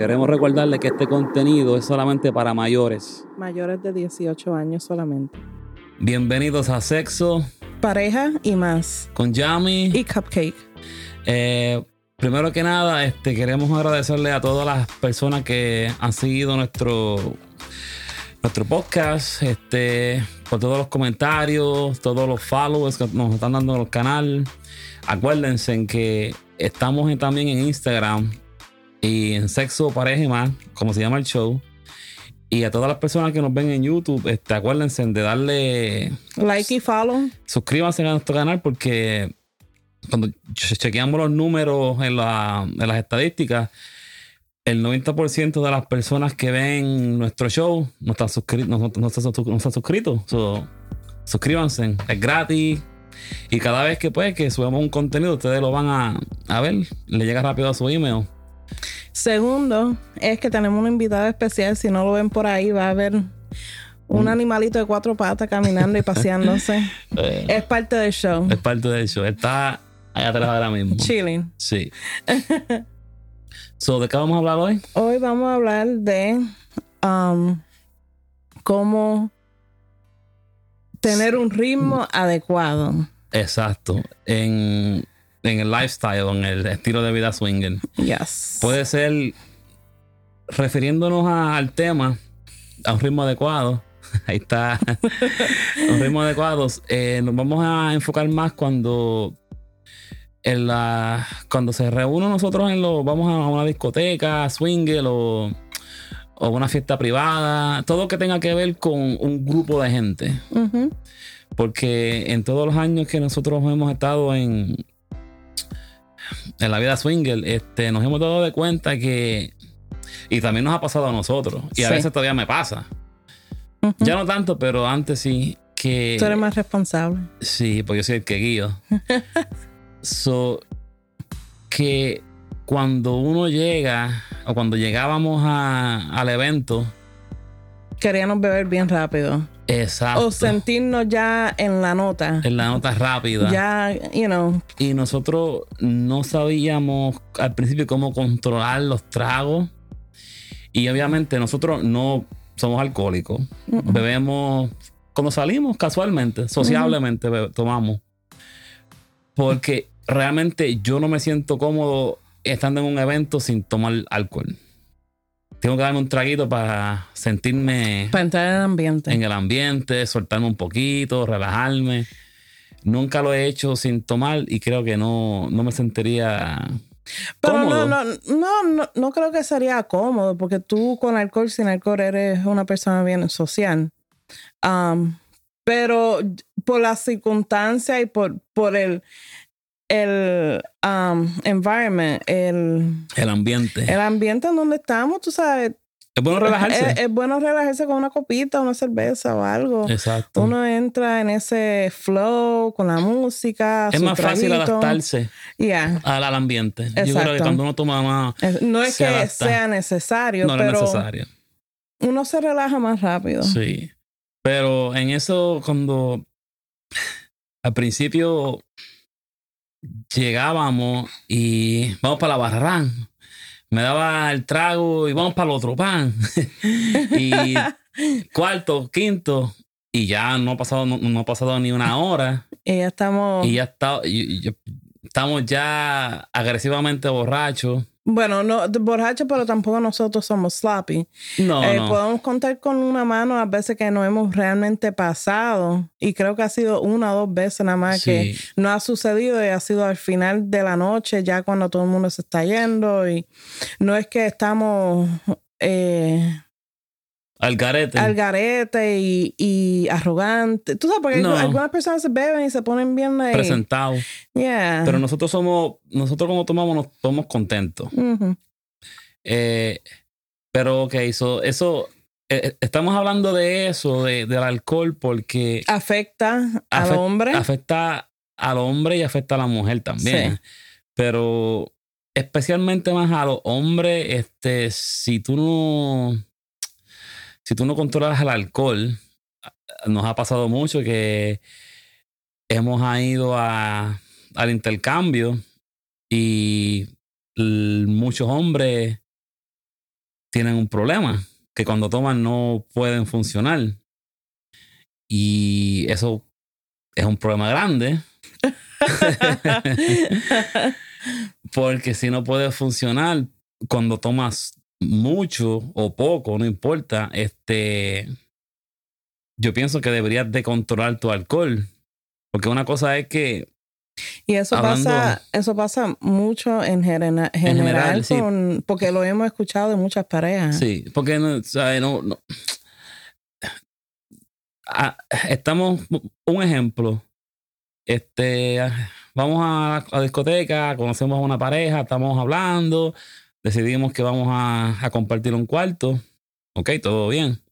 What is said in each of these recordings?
Queremos recordarle que este contenido es solamente para mayores. Mayores de 18 años solamente. Bienvenidos a Sexo Pareja y más. con Yami. Y Cupcake. Eh, primero que nada, este, queremos agradecerle a todas las personas que han seguido nuestro, nuestro podcast, este, por todos los comentarios, todos los followers que nos están dando en el canal. Acuérdense en que estamos también en Instagram y en Sexo, Pareja y más, como se llama el show. Y a todas las personas que nos ven en YouTube, este, acuérdense de darle Like y follow. suscríbanse a nuestro canal porque cuando che- chequeamos los números en, la- en las estadísticas, el 90% de las personas que ven nuestro show no están, suscri- no, no- no están suscritos. So, suscríbanse, es gratis. Y cada vez que pues que subamos un contenido, ustedes lo van a, a ver, le llega rápido a su email. Segundo, es que tenemos una invitada especial. Si no lo ven por ahí, va a haber un animalito de cuatro patas caminando y paseándose. Eh, es parte del show. es parte del show. Está allá atrás ahora mismo. Chilling. Sí. so, ¿de qué vamos a hablar hoy? Hoy vamos a hablar de um, cómo tener un ritmo adecuado. Exacto. En, en el lifestyle, en el estilo de vida swinger. Yes. Puede ser, refiriéndonos a- al tema, a un ritmo adecuado. Ahí está. un ritmo adecuado. eh, nos vamos a enfocar más cuando. En la, cuando se reúnen nosotros en lo, vamos a una discoteca, swinger o, o una fiesta privada, todo que tenga que ver con un grupo de gente. Porque en todos los años que nosotros hemos estado en, en la vida swinger, este, nos hemos dado de cuenta que. Y también nos ha pasado a nosotros. Y a Sí. veces todavía me pasa. Ya no tanto, pero antes sí. Que, Tú eres más responsable. Sí, porque yo soy el que guío. so, que cuando uno llega, o cuando llegábamos a- al evento, Queríamos beber bien rápido. exacto. O sentirnos ya en la nota. en la nota rápida. Ya, you know, Y nosotros no sabíamos al principio cómo controlar los tragos. Y obviamente nosotros no somos alcohólicos. Bebemos cuando salimos casualmente, sociablemente tomamos. Porque realmente yo no me siento cómodo estando en un evento sin tomar alcohol. Tengo que darme un traguito para sentirme para entrar en el ambiente. en el ambiente, soltarme un poquito, relajarme. Nunca lo he hecho sin tomar y creo que no, no me sentiría Pero no, no, no, no, no creo que sería cómodo porque tú con alcohol, sin alcohol, eres una persona bien social. Um, pero por las circunstancias y por, por el, el um, environment, el, El ambiente. el ambiente en donde estamos, tú sabes, es bueno relajarse. es, es bueno relajarse con una copita, una cerveza o algo. Exacto. Uno entra en ese flow con la música. es más fácil adaptarse Yeah. al, al ambiente. Yo creo que Exacto. cuando uno toma más, No es que adapta. sea necesario, no es pero necesario. uno se relaja más rápido. Sí. Pero en eso, cuando al principio llegábamos y vamos para la barran, me daba el trago y vamos para el otro pan. y cuarto, quinto, y ya no ha pasado, no, no ha pasado ni una hora. Y ya estamos. Y ya está, y- estamos ya agresivamente borrachos. Bueno, no borracho, pero tampoco nosotros somos sloppy. No, Eh, no. Podemos contar con una mano las veces que no hemos realmente pasado. Y creo que ha sido una o dos veces nada más que no ha sucedido y ha sido al final de la noche, ya cuando todo el mundo se está yendo. Y no es que estamos eh, Al garete. al garete y, y arrogantes. Tú sabes, porque No. algunas personas se beben y se ponen bien like, presentado. Yeah. Pero nosotros somos, nosotros como tomamos, nos tomamos contentos. Ujú. Eh, pero ok, so, eso, eh, estamos hablando de eso, de, del alcohol, porque Afecta al Afect- hombre. afecta al hombre y afecta a la mujer también. Sí. Pero especialmente más a los hombres, este, si tú no, si tú no controlas el alcohol, nos ha pasado mucho que hemos ido a, al intercambio y muchos hombres tienen un problema, que cuando toman no pueden funcionar. Y eso es un problema grande. Porque si no puedes funcionar cuando tomas mucho o poco, no importa, este yo pienso que deberías de controlar tu alcohol. Porque una cosa es que y eso pasa, eso pasa mucho en, general, con, porque lo hemos escuchado de muchas parejas. Sí, porque no, no, no. Ah, estamos, un ejemplo, este, vamos a la discoteca, conocemos a una pareja, estamos hablando, decidimos que vamos a, a compartir un cuarto, ok, todo bien.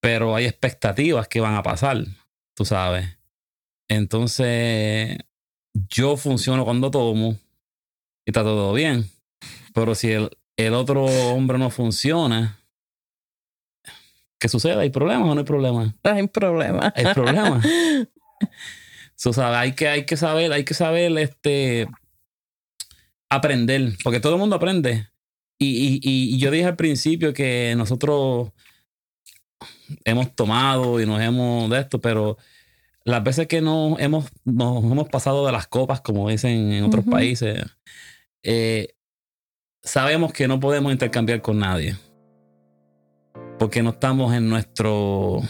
Pero hay expectativas que van a pasar, tú sabes entonces, yo funciono cuando tomo y está todo bien. Pero si el, el otro hombre no funciona, ¿qué sucede? ¿Hay problemas o no hay problemas? Hay problemas. Hay problemas. hay que, hay que saber, hay que saber este aprender, porque todo el mundo aprende. Y, y, y, yo dije al principio que nosotros hemos tomado y nos hemos de esto, pero las veces que nos hemos, nos hemos pasado de las copas, como dicen en otros países, eh, sabemos que no podemos intercambiar con nadie. Porque no estamos en nuestro...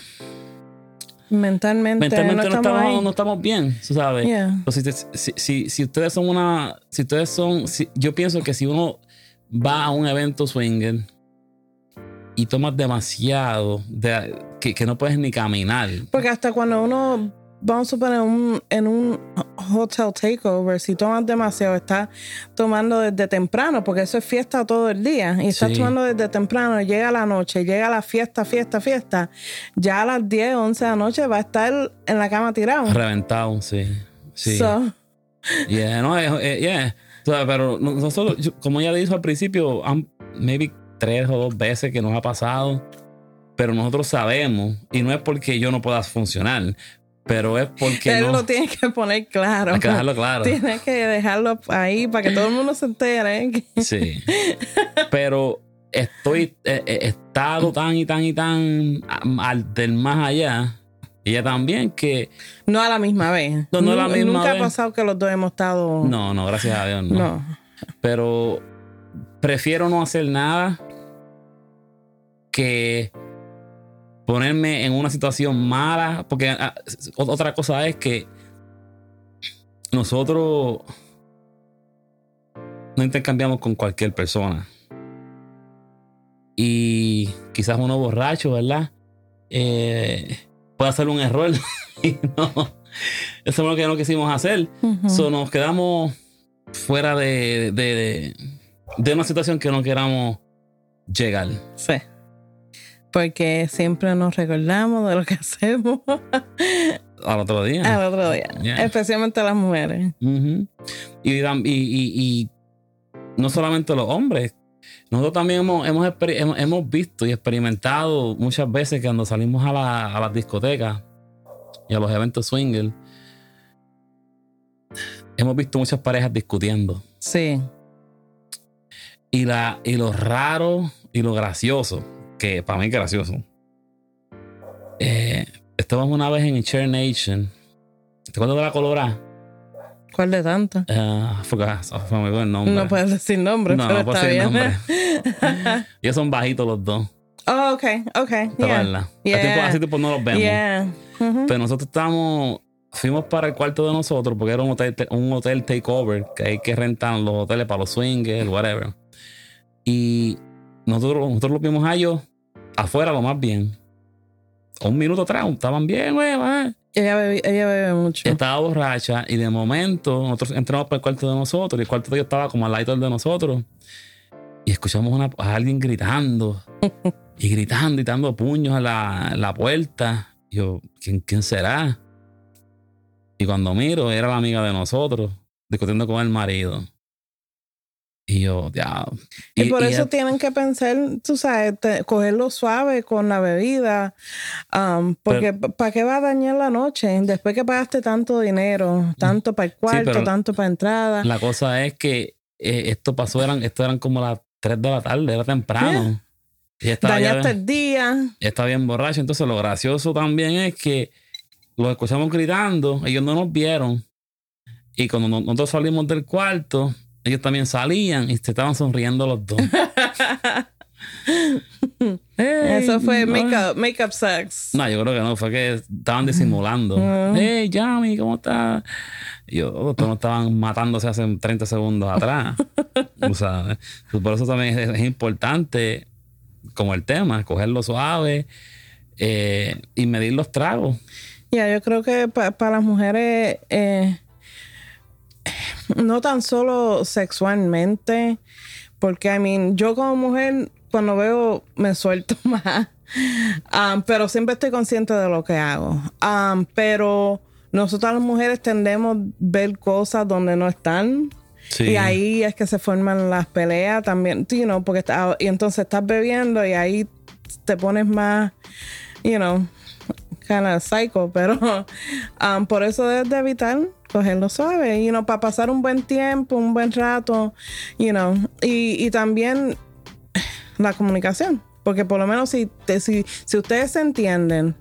Mentalmente, Mentalmente no, estamos, no, estamos, bien, sabes. Si, si, si, ustedes son una... Si ustedes son... yo pienso que si uno va a un evento swinger y tomas demasiado, de, que, que, no puedes ni caminar. Porque hasta cuando uno vamos a suponer, un, en un hotel takeover, si tomas demasiado, estás tomando desde temprano, porque eso es fiesta todo el día, y estás tomando desde temprano, llega la noche, llega la fiesta, fiesta, fiesta, ya a las 10, 11 de la noche va a estar en la cama tirado. Reventado, sí. Sí. yeah, no, yeah. pero nosotros, como ya dijo al principio, maybe tres o dos veces que nos ha pasado pero nosotros sabemos, y no es porque yo no pueda funcionar, pero es porque Él lo tiene que poner claro. Hay que dejarlo claro. Tiene que dejarlo ahí para que todo el mundo se entere. Sí. Pero estoy, he, estado tan y tan y tan al del más allá. Y ella también que... No a la misma vez. No, no a la misma Nunca ha pasado que los dos hemos estado... No, no, gracias a Dios, no. no. Pero prefiero no hacer nada que ponerme en una situación mala, porque ah, otra cosa es que nosotros no intercambiamos con cualquier persona. Y quizás uno borracho, ¿verdad? Eh, puede hacer un error. y no, eso es lo que no quisimos hacer. nos quedamos fuera de, de, de una situación que no queramos llegar. Sí porque siempre nos recordamos de lo que hacemos. Al otro día. Al otro día. Especialmente las mujeres. y, y, no solamente los hombres. Nosotros también hemos, hemos, visto y experimentado muchas veces que cuando salimos a, la, a las discotecas y a los eventos swinger, hemos visto muchas parejas discutiendo. Sí. Y, la, y lo raro y lo gracioso que para mí es gracioso. Eh, estábamos una vez en Share Nation. ¿Te acuerdas de la Colorada? ¿Cuál de tantas? Uh, fue muy buen nombre. No puedes decir nombre, no, pero no está bien. Nombre. Ellos son bajitos los dos. Oh, ok, ok. ¿Te yeah. Yeah. Así tipo no los vemos. Yeah. Pero nosotros estábamos fuimos para el cuarto de nosotros porque era un hotel, un hotel takeover que hay que rentar los hoteles para los swingers, whatever. Y nosotros, nosotros los vimos a ellos afuera lo más bien. Un minuto atrás, estaban bien. Ella bebe, ella bebe mucho. Estaba borracha y de momento nosotros entramos para el cuarto de nosotros y el cuarto de ellos estaba como al lado de nosotros. Y escuchamos a alguien gritando y gritando y dando puños a la, la puerta. Y yo, ¿quién, ¿quién será? Y cuando miro, era la amiga de nosotros discutiendo con el marido. Y yo, ya. Y, por eso tienen que pensar, tú sabes, cogerlo suave con la bebida. Um, porque ¿para qué va a dañar la noche? Después que pagaste tanto dinero, tanto para el cuarto, tanto para entrada. La cosa es que eh, esto pasó, eran, esto eran como las 3 de la tarde, era temprano. Y estaba Dañaste ya, el día. está bien borracho. Entonces, lo gracioso también es que los escuchamos gritando, ellos no nos vieron. Y cuando no- nosotros salimos del cuarto, ellos también salían y se estaban sonriendo los dos. Hey, Eso fue no. makeup, makeup sex. No, yo creo que no, fue que estaban disimulando. Mm. Hey, Yami, ¿cómo estás? Y yo, oh, todos no estaban matándose hace 30 segundos atrás. o sea, por eso también es, es importante, como el tema, cogerlo suave eh, y medir los tragos. Ya, yo creo que pa- para las mujeres, eh, no tan solo sexualmente, porque, I mean, yo como mujer, cuando veo, me suelto más. Um, pero siempre estoy consciente de lo que hago. Um, pero nosotras las mujeres tendemos a ver cosas donde no están. Sí. Y ahí es que se forman las peleas también, you know, porque está- y entonces estás bebiendo y ahí te pones más, you know, kind of psycho, pero um, por eso debes de evitar cogerlo suave, you know, para pasar un buen tiempo, un buen rato, you know, y, y también la comunicación, porque por lo menos si, te- si, si ustedes se entienden,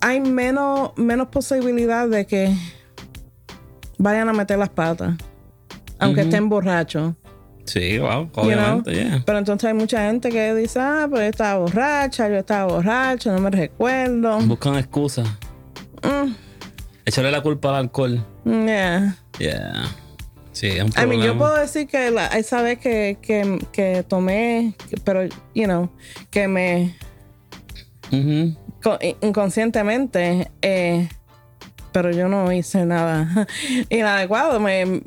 hay menos, menos posibilidad de que vayan a meter las patas, aunque estén borrachos. Sí, wow, you know. obviamente, yeah. Pero entonces hay mucha gente que dice, ah, pues yo estaba borracha, yo estaba borracha, no me recuerdo. Buscan excusas. Mm, Echarle la culpa al alcohol. yeah. Yeah. Sí, es un I problema. mean, yo puedo decir que la- esa vez que, que, que tomé, pero, you know, que me co- inconscientemente, eh, pero yo no hice nada inadecuado, me,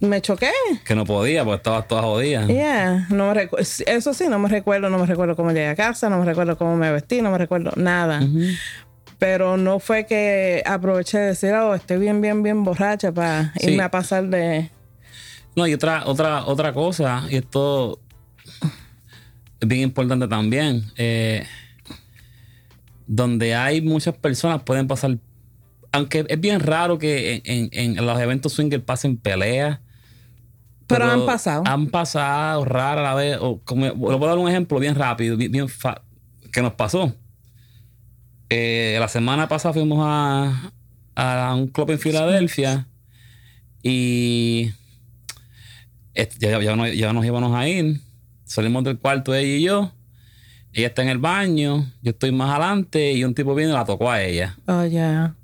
me choqué. Que no podía, porque estabas toda jodida. Yeah, no me eso sí, no me recuerdo, no me recuerdo cómo llegué a casa, no me recuerdo cómo me vestí, no me recuerdo nada. Pero no fue que aproveché de decir, oh, estoy bien, bien, bien borracha para Sí. irme a pasar de... No, y otra, otra, otra cosa, y esto es bien importante también. eh, donde hay muchas personas pueden pasar. Aunque es bien raro que en, en- en los eventos swinger pasen peleas. Pero han pasado. Han pasado rara la vez. O como, le voy a dar un ejemplo bien rápido, bien, bien fa- que nos pasó. Eh, la semana pasada fuimos a, a un club en Filadelfia y ya, ya nos íbamos a ir. Salimos del cuarto ella y yo. Ella está en el baño, yo estoy más adelante y un tipo viene y la tocó a ella. Oh, ya.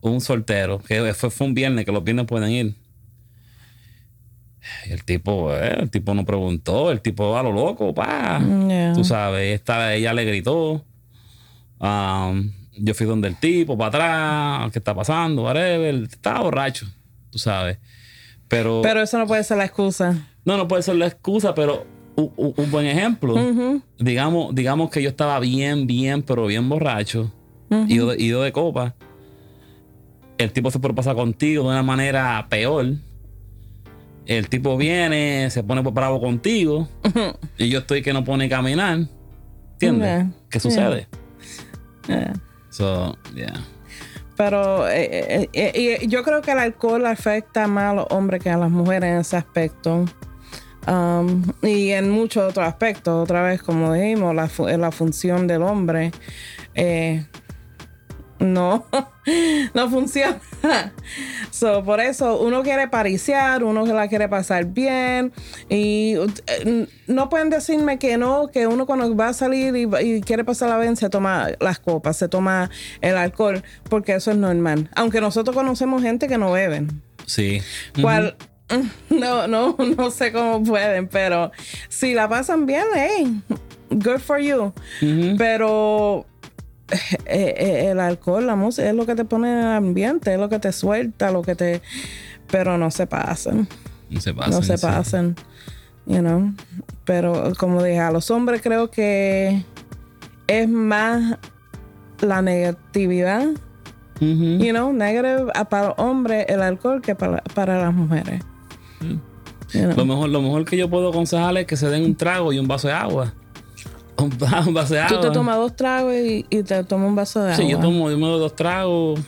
Un soltero, que fue, fue un viernes, que los viernes pueden ir. El tipo, eh, el tipo no preguntó, el tipo a lo loco, pa. Yeah. Tú sabes, esta, ella le gritó. Um, yo fui donde el tipo, para atrás, ¿qué está pasando? Whatever. Estaba borracho, tú sabes. Pero, Pero eso no puede ser la excusa. no, no puede ser la excusa, pero un, un- un buen ejemplo. Digamos, digamos que yo estaba bien, bien, pero bien borracho, Ujú. ido, de, ido de copa. El tipo se puede pasar contigo de una manera peor. El tipo viene, se pone bravo contigo. y yo estoy que no pone caminar. ¿Entiendes? Yeah. ¿Qué sucede? Yeah. So, yeah. Pero eh, eh, eh, y yo creo que el alcohol afecta más a los hombres que a las mujeres en ese aspecto. Um, y en muchos otros aspectos, otra vez, como dijimos, la, la función del hombre eh, no, no funciona. so, por eso uno quiere pariciar, uno la quiere pasar bien. Y eh, no pueden decirme que no, que uno cuando va a salir y, y quiere pasarla bien se toma las copas, se toma el alcohol, porque eso es normal. Aunque nosotros conocemos gente que no beben. Sí. Cual, no, no, no sé cómo pueden, pero si la pasan bien, hey, good for you. Pero el alcohol, la música, es lo que te pone en el ambiente, es lo que te suelta, lo que te. Pero no se pasen, No se pasen. no se sí. you know. Pero como dije, a los hombres creo que es más la negatividad, you know, negative a- para los hombres el alcohol que para, para las mujeres. You know. Lo mejor, lo mejor que yo puedo aconsejarles es que se den un trago y un vaso de agua. Un, va- un vaso de agua. Tú te tomas dos tragos y, y te tomas un vaso de Sí, agua. yo tomo, yo me doy dos tragos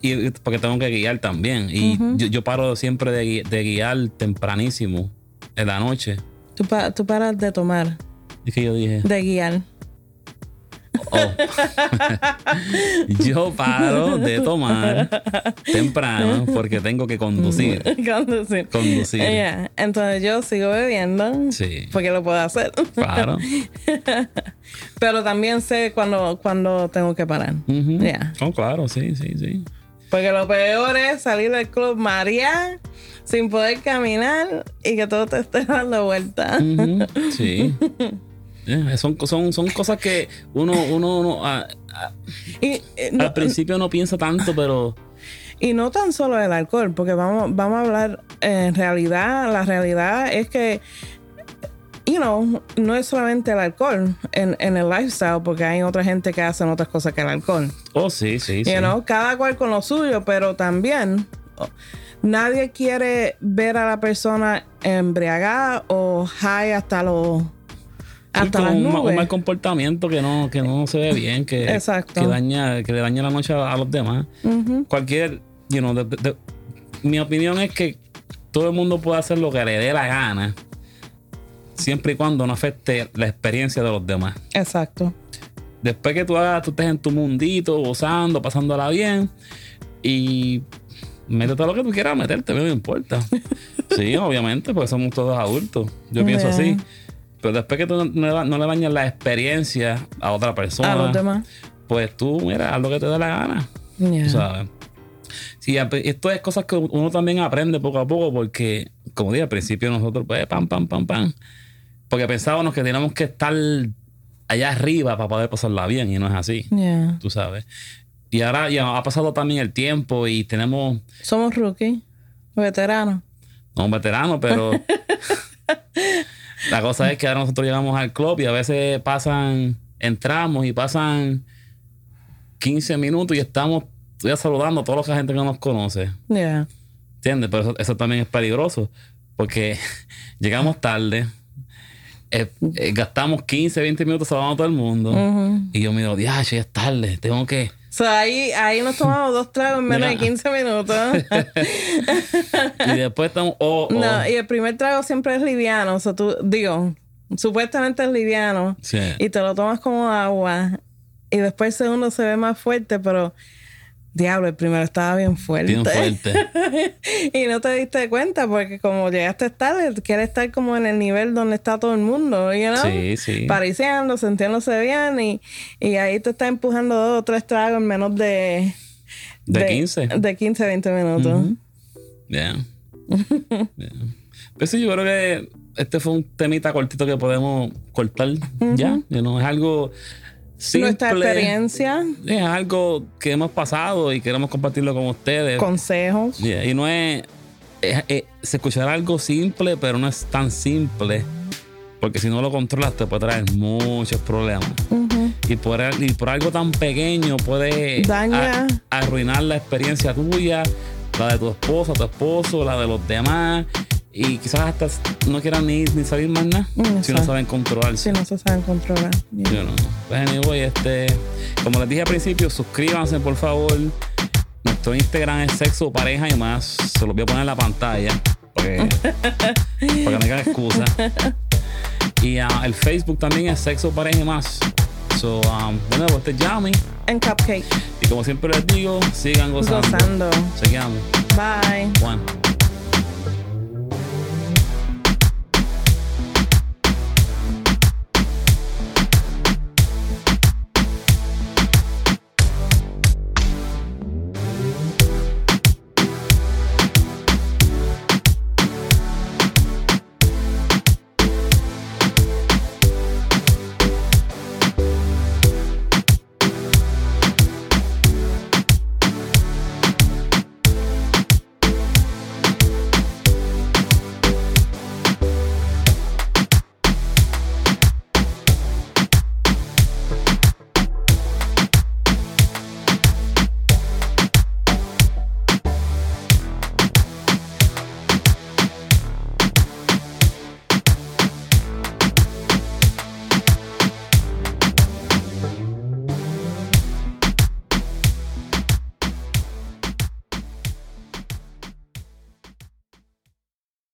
y, y- porque tengo que guiar también. Y yo, yo paro siempre de, gui- de guiar tempranísimo en la noche. Tú, pa- tú paras de tomar, Es que yo dije. de guiar. Oh. yo paro de tomar temprano porque tengo que conducir. Conducir. Conducir. Yeah. Entonces yo sigo bebiendo. Sí. Porque lo puedo hacer. Claro. Pero también sé cuando, cuando tengo que parar. Yeah. Oh, claro, sí, sí, sí. Porque lo peor es salir del club María sin poder caminar y que todo te esté dando vuelta. Sí. Yeah, son, son, son cosas que uno, uno, uno, Y, eh, no, al principio no piensa tanto, pero y no tan solo el alcohol, porque vamos, vamos a hablar en realidad, la realidad es que, you know, no es solamente el alcohol en, en el lifestyle, porque hay otra gente que hacen otras cosas que el alcohol. oh sí, sí, sí. You know, cada cual con lo suyo, pero también oh, nadie quiere ver a la persona embriagada o high hasta los Sí, hasta como las un, mal comportamiento que no, que no se ve bien, que, Exacto. que daña, que le daña la noche a, a los demás. Cualquier, you know, de- de- de- mi opinión es que todo el mundo puede hacer lo que le dé la gana, siempre y cuando no afecte la experiencia de los demás. Exacto. Después que tú hagas, tú estés en tu mundito, gozando, pasándola bien, y métete lo que tú quieras meterte, no me importa. Sí, obviamente, porque somos todos adultos. Yo pienso así. Pero después que tú no, no le- dañas la experiencia a otra persona, A los demás. pues tú, mira, haz lo que te dé la gana. Yeah. ¿Sabes? Sí, esto es cosas que uno también aprende poco a poco porque, como dije al principio, nosotros, pues, pam, pam, pam, pam. Porque pensábamos que teníamos que estar allá arriba para poder pasarla bien y no es así, Yeah. tú sabes. Y ahora ya ha pasado también el tiempo y tenemos Somos rookies, veteranos. no un veterano, pero la cosa es que ahora nosotros llegamos al club y a veces pasan, entramos y pasan 15 minutos y estamos ya saludando a toda la gente que nos conoce. Yeah. ¿Entiendes? Pero eso, eso también es peligroso porque llegamos tarde, eh, eh, gastamos 15, 20 minutos saludando a todo el mundo y yo me digo, ya es tarde, tengo que... So, ahí, ahí nos tomamos dos tragos en menos de Mira. 15 minutos. Y después estamos... oh, oh. No, y el primer trago siempre es liviano. O sea, tú, digo, supuestamente es liviano. Sí. Y te lo tomas como agua. Y después el segundo se ve más fuerte, pero diablo, el primero estaba bien fuerte. Bien fuerte. y no te diste cuenta porque como llegaste tarde, quieres estar como en el nivel donde está todo el mundo, you know? Sí, sí. Pariciando, sintiéndose bien y, y ahí te está empujando dos o tres tragos en menos de... De 15. De 15, 20 minutos. Yeah. Yeah. Pues sí, yo creo que este fue un temita cortito que podemos cortar ya. You know, es algo simple. Nuestra experiencia, Es algo que hemos pasado y queremos compartirlo con ustedes. consejos. Yeah, Y no es, es- es- Se escuchará algo simple, pero no es tan simple. Porque si no lo controlas, te puede traer muchos problemas. Y por, y por algo tan pequeño puede Daña. a- arruinar la experiencia tuya, la de tu esposa, tu esposo, la de los demás. Y quizás hasta no quieran ni, ni salir más nada Mm, si no saben controlarse. Si no se saben controlar. Yeah. Yo no. Pues anyway, este, como les dije al principio, suscríbanse por favor. Nuestro Instagram es sexo, pareja y más. Se los voy a poner en la pantalla. Porque, porque no hay excusa. Y ah, el Facebook también es sexo, pareja y más. So, um, de nuevo, este es Yami. En cupcake. Y como siempre les digo, sigan gozando. Gozando. Seguimos. Bye. Juan.